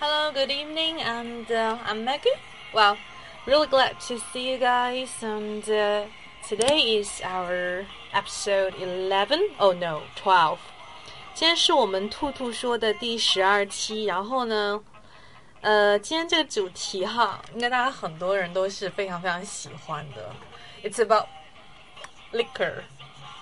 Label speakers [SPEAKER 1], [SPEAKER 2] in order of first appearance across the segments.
[SPEAKER 1] Hello, good evening, and uh, I'm Maggie. Well, really glad to see you guys, and uh, today is our episode 11. Oh no, 12. 今天是我们兔兔说的第十二期，然后呢，呃，今天这个主题哈，应该大家很多人都是非常非常喜欢的。It's about liquor,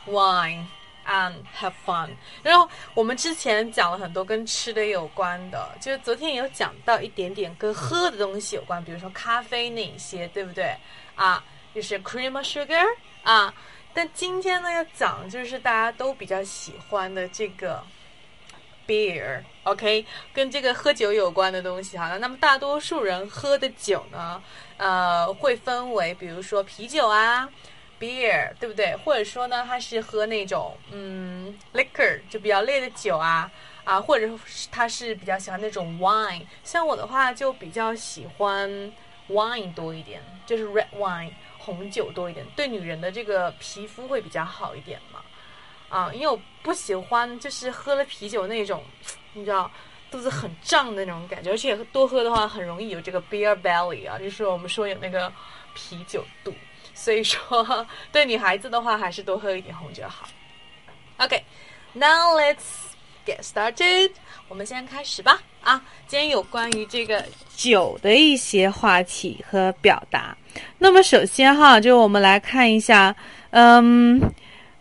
[SPEAKER 1] wine. And have fun。然后我们之前讲了很多跟吃的有关的，就是昨天也有讲到一点点跟喝的东西有关，比如说咖啡那些，对不对？啊，就是 cream or sugar 啊。但今天呢要讲就是大家都比较喜欢的这个 beer，OK，跟这个喝酒有关的东西哈。那么大多数人喝的酒呢，呃，会分为比如说啤酒啊。Beer 对不对？或者说呢，他是喝那种嗯 liquor 就比较烈的酒啊啊，或者是他是比较喜欢那种 wine。像我的话就比较喜欢 wine 多一点，就是 red wine 红酒多一点，对女人的这个皮肤会比较好一点嘛啊，因为我不喜欢就是喝了啤酒那种，你知道肚子很胀的那种感觉，而且多喝的话很容易有这个 beer belly 啊，就是我们说有那个啤酒肚。所以说，对女孩子的话，还是多喝一点红酒好。OK，now let's get started。我们先开始吧。啊，今天有关于这个酒的一些话题和表达。那么首先哈，就我们来看一下，嗯，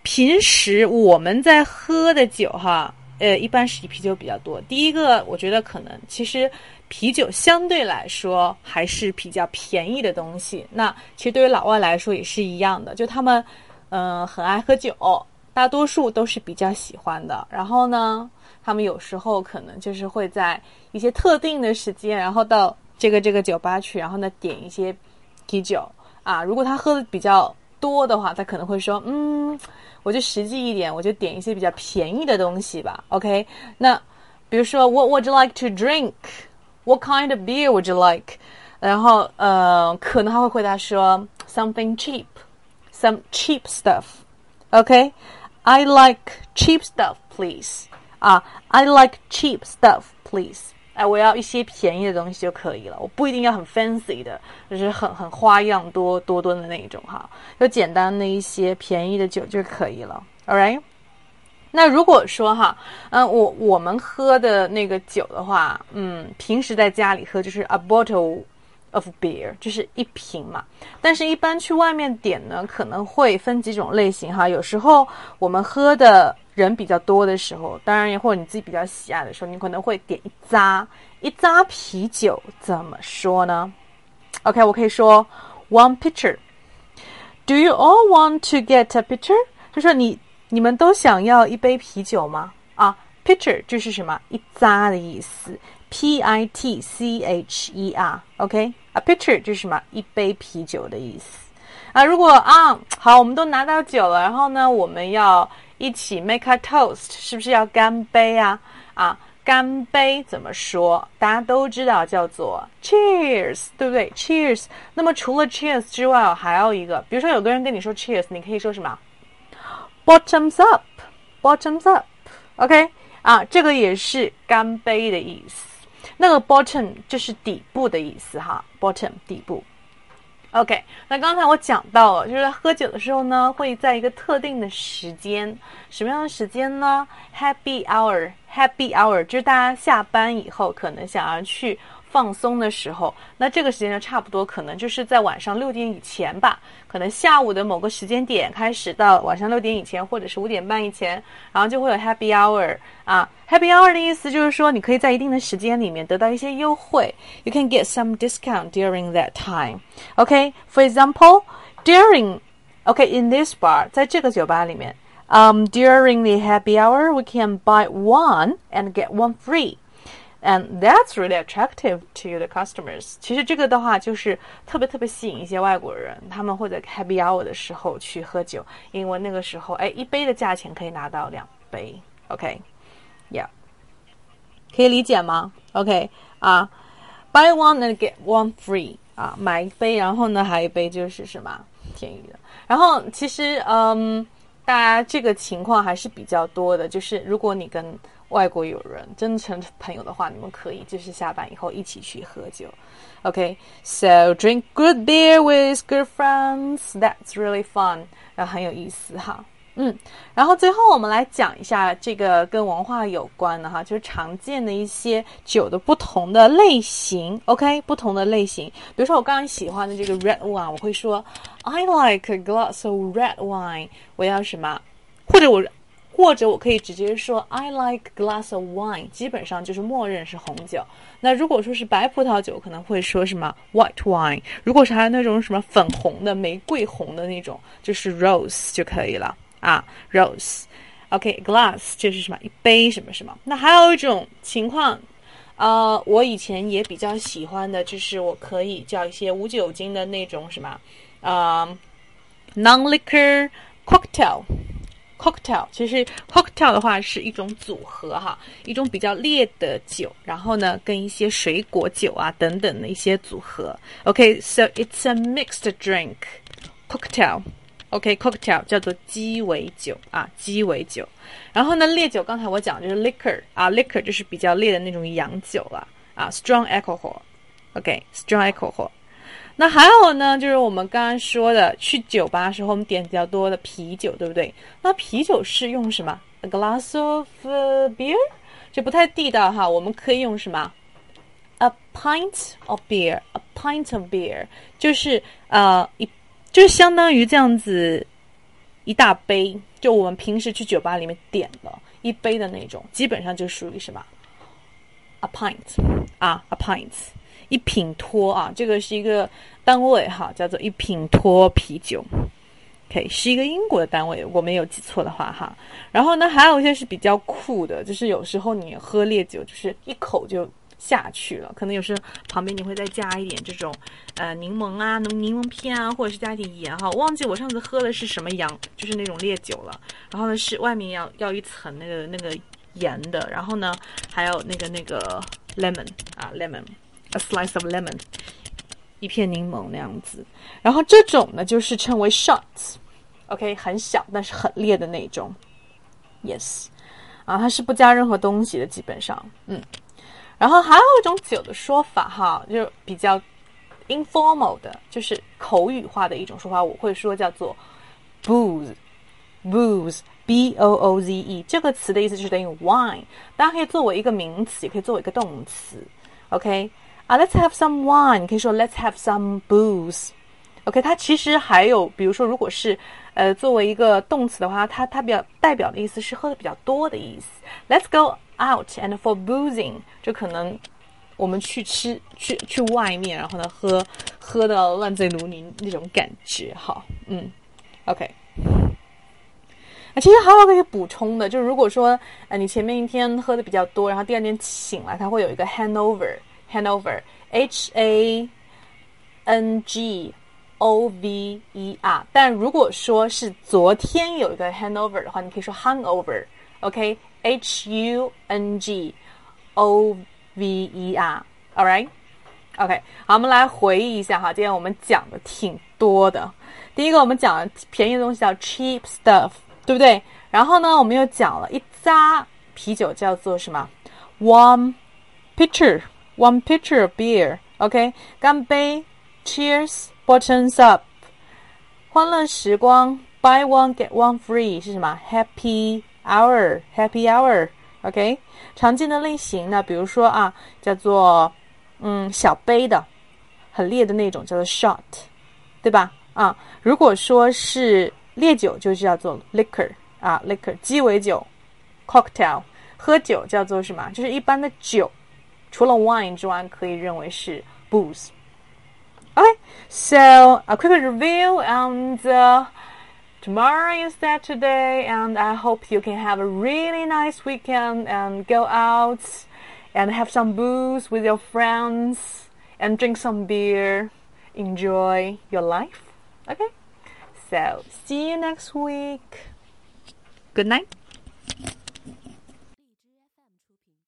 [SPEAKER 1] 平时我们在喝的酒哈，呃，一般是以啤酒比较多。第一个，我觉得可能其实。啤酒相对来说还是比较便宜的东西。那其实对于老外来说也是一样的，就他们，嗯，很爱喝酒，大多数都是比较喜欢的。然后呢，他们有时候可能就是会在一些特定的时间，然后到这个这个酒吧去，然后呢点一些啤酒啊。如果他喝的比较多的话，他可能会说，嗯，我就实际一点，我就点一些比较便宜的东西吧。OK，那比如说，What would you like to drink？What kind of beer would you like？然后呃，可能他会回答说 something cheap, some cheap stuff. OK, I like cheap stuff, please. 啊，I like cheap stuff, please. 哎，我要一些便宜的东西就可以了，我不一定要很 fancy 的，就是很很花样多多多的那一种哈，就简单的一些便宜的酒就可以了。All right. 那如果说哈，嗯，我我们喝的那个酒的话，嗯，平时在家里喝就是 a bottle of beer，就是一瓶嘛。但是，一般去外面点呢，可能会分几种类型哈。有时候我们喝的人比较多的时候，当然也，或者你自己比较喜爱的时候，你可能会点一扎一扎啤酒。怎么说呢？OK，我可以说 one pitcher。Do you all want to get a pitcher？就说你。你们都想要一杯啤酒吗？啊，pitcher 就是什么一扎的意思，P I T C H E R，OK，a pitcher 就是什么一杯啤酒的意思啊。如果啊，好，我们都拿到酒了，然后呢，我们要一起 make a toast，是不是要干杯啊？啊，干杯怎么说？大家都知道叫做 cheers，对不对？cheers。那么除了 cheers 之外，还有一个，比如说有个人跟你说 cheers，你可以说什么？Bottoms up, bottoms up, OK 啊，这个也是干杯的意思。那个 bottom 就是底部的意思哈，bottom 底部。OK，那刚才我讲到了，就是喝酒的时候呢，会在一个特定的时间，什么样的时间呢？Happy hour, happy hour，就是大家下班以后可能想要去。放松的时候，那这个时间呢，差不多可能就是在晚上六点以前吧，可能下午的某个时间点开始到晚上六点以前，或者是五点半以前，然后就会有 happy hour 啊，happy hour 的意思就是说你可以在一定的时间里面得到一些优惠，you can get some discount during that time. Okay, for example, during okay in this bar 在这个酒吧里面，um during the happy hour we can buy one and get one free. And that's really attractive to the customers。其实这个的话，就是特别特别吸引一些外国人，他们会在 happy hour 的时候去喝酒，因为那个时候，哎，一杯的价钱可以拿到两杯。OK，Yeah，可以理解吗？OK，啊，buy one and get one free，啊，买一杯，然后呢，还有一杯就是什么便宜的。然后其实，嗯，大家这个情况还是比较多的，就是如果你跟外国友人，真的朋友的话，你们可以就是下班以后一起去喝酒。OK，so drink good beer with good friends. That's really fun，然后很有意思哈。嗯，然后最后我们来讲一下这个跟文化有关的哈，就是常见的一些酒的不同的类型。OK，不同的类型，比如说我刚刚喜欢的这个 red wine，我会说 I like a glass of red wine。我要什么？或者我。或者我可以直接说 I like glass of wine，基本上就是默认是红酒。那如果说是白葡萄酒，可能会说什么 white wine。如果是还有那种什么粉红的、玫瑰红的那种，就是 rose 就可以了啊，rose。OK，glass 这是什么一杯什么什么。那还有一种情况，呃，我以前也比较喜欢的就是我可以叫一些无酒精的那种什么，呃，non-liquor cocktail。Cocktail 其实 cocktail 的话是一种组合哈，一种比较烈的酒，然后呢跟一些水果酒啊等等的一些组合。OK，so it's a mixed drink cocktail。OK，cocktail 叫做鸡尾酒啊，鸡尾酒。然后呢，烈酒刚才我讲就是 liquor 啊，liquor 就是比较烈的那种洋酒了啊，strong alcohol。OK，strong alcohol。那还有呢，就是我们刚刚说的，去酒吧时候我们点比较多的啤酒，对不对？那啤酒是用什么？A glass of beer，这不太地道哈。我们可以用什么？A pint of beer，a pint of beer，就是呃一，就是相当于这样子一大杯，就我们平时去酒吧里面点的一杯的那种，基本上就属于什么？A pint 啊，a pint。一品托啊，这个是一个单位哈，叫做一品托啤酒，OK，是一个英国的单位，我没有记错的话哈。然后呢，还有一些是比较酷的，就是有时候你喝烈酒，就是一口就下去了，可能有时候旁边你会再加一点这种呃柠檬啊、柠柠檬片啊，或者是加一点盐哈。忘记我上次喝的是什么洋，就是那种烈酒了。然后呢，是外面要要一层那个那个盐的，然后呢，还有那个那个 lemon 啊 lemon。A slice of lemon，一片柠檬那样子，然后这种呢就是称为 shots，OK，很小但是很烈的那种，yes，啊，它是不加任何东西的，基本上，嗯，然后还有一种酒的说法哈，就比较 informal 的，就是口语化的一种说法，我会说叫做 booze，booze，b o o z e，这个词的意思就是等于 wine，大家可以作为一个名词，也可以作为一个动词，OK。啊，Let's have some wine。你可以说 Let's have some booze。OK，它其实还有，比如说，如果是呃作为一个动词的话，它它比较代表的意思是喝的比较多的意思。Let's go out and for boozing，就可能我们去吃去去外面，然后呢喝喝的烂醉如泥那种感觉。好，嗯，OK。啊，其实还有可以补充的，就是如果说呃你前面一天喝的比较多，然后第二天醒来，它会有一个 hangover。Hanover, H A N G O V E R。但如果说是昨天有一个 Hanover 的话，你可以说 Hungover，OK？H U N G O V E R。All right？OK，好，我们来回忆一下哈，今天我们讲的挺多的。第一个，我们讲的便宜的东西叫 cheap stuff，对不对？然后呢，我们又讲了一扎啤酒叫做什么？One pitcher。 one pitcher of beer. OK，干杯，Cheers, bottoms up，欢乐时光，Buy one get one free 是什么？Happy hour，Happy hour。OK，常见的类型呢，比如说啊，叫做嗯小杯的，很烈的那种，叫做 shot，对吧？啊，如果说是烈酒，就叫做 liquor 啊，liquor 鸡尾酒，cocktail，喝酒叫做什么？就是一般的酒。除了 wine 之外，可以认为是 booze。Okay, so a quick review and uh, tomorrow is Saturday and I hope you can have a really nice weekend and go out and have some booze with your friends and drink some beer. Enjoy your life. Okay? So, see you next week. Good night.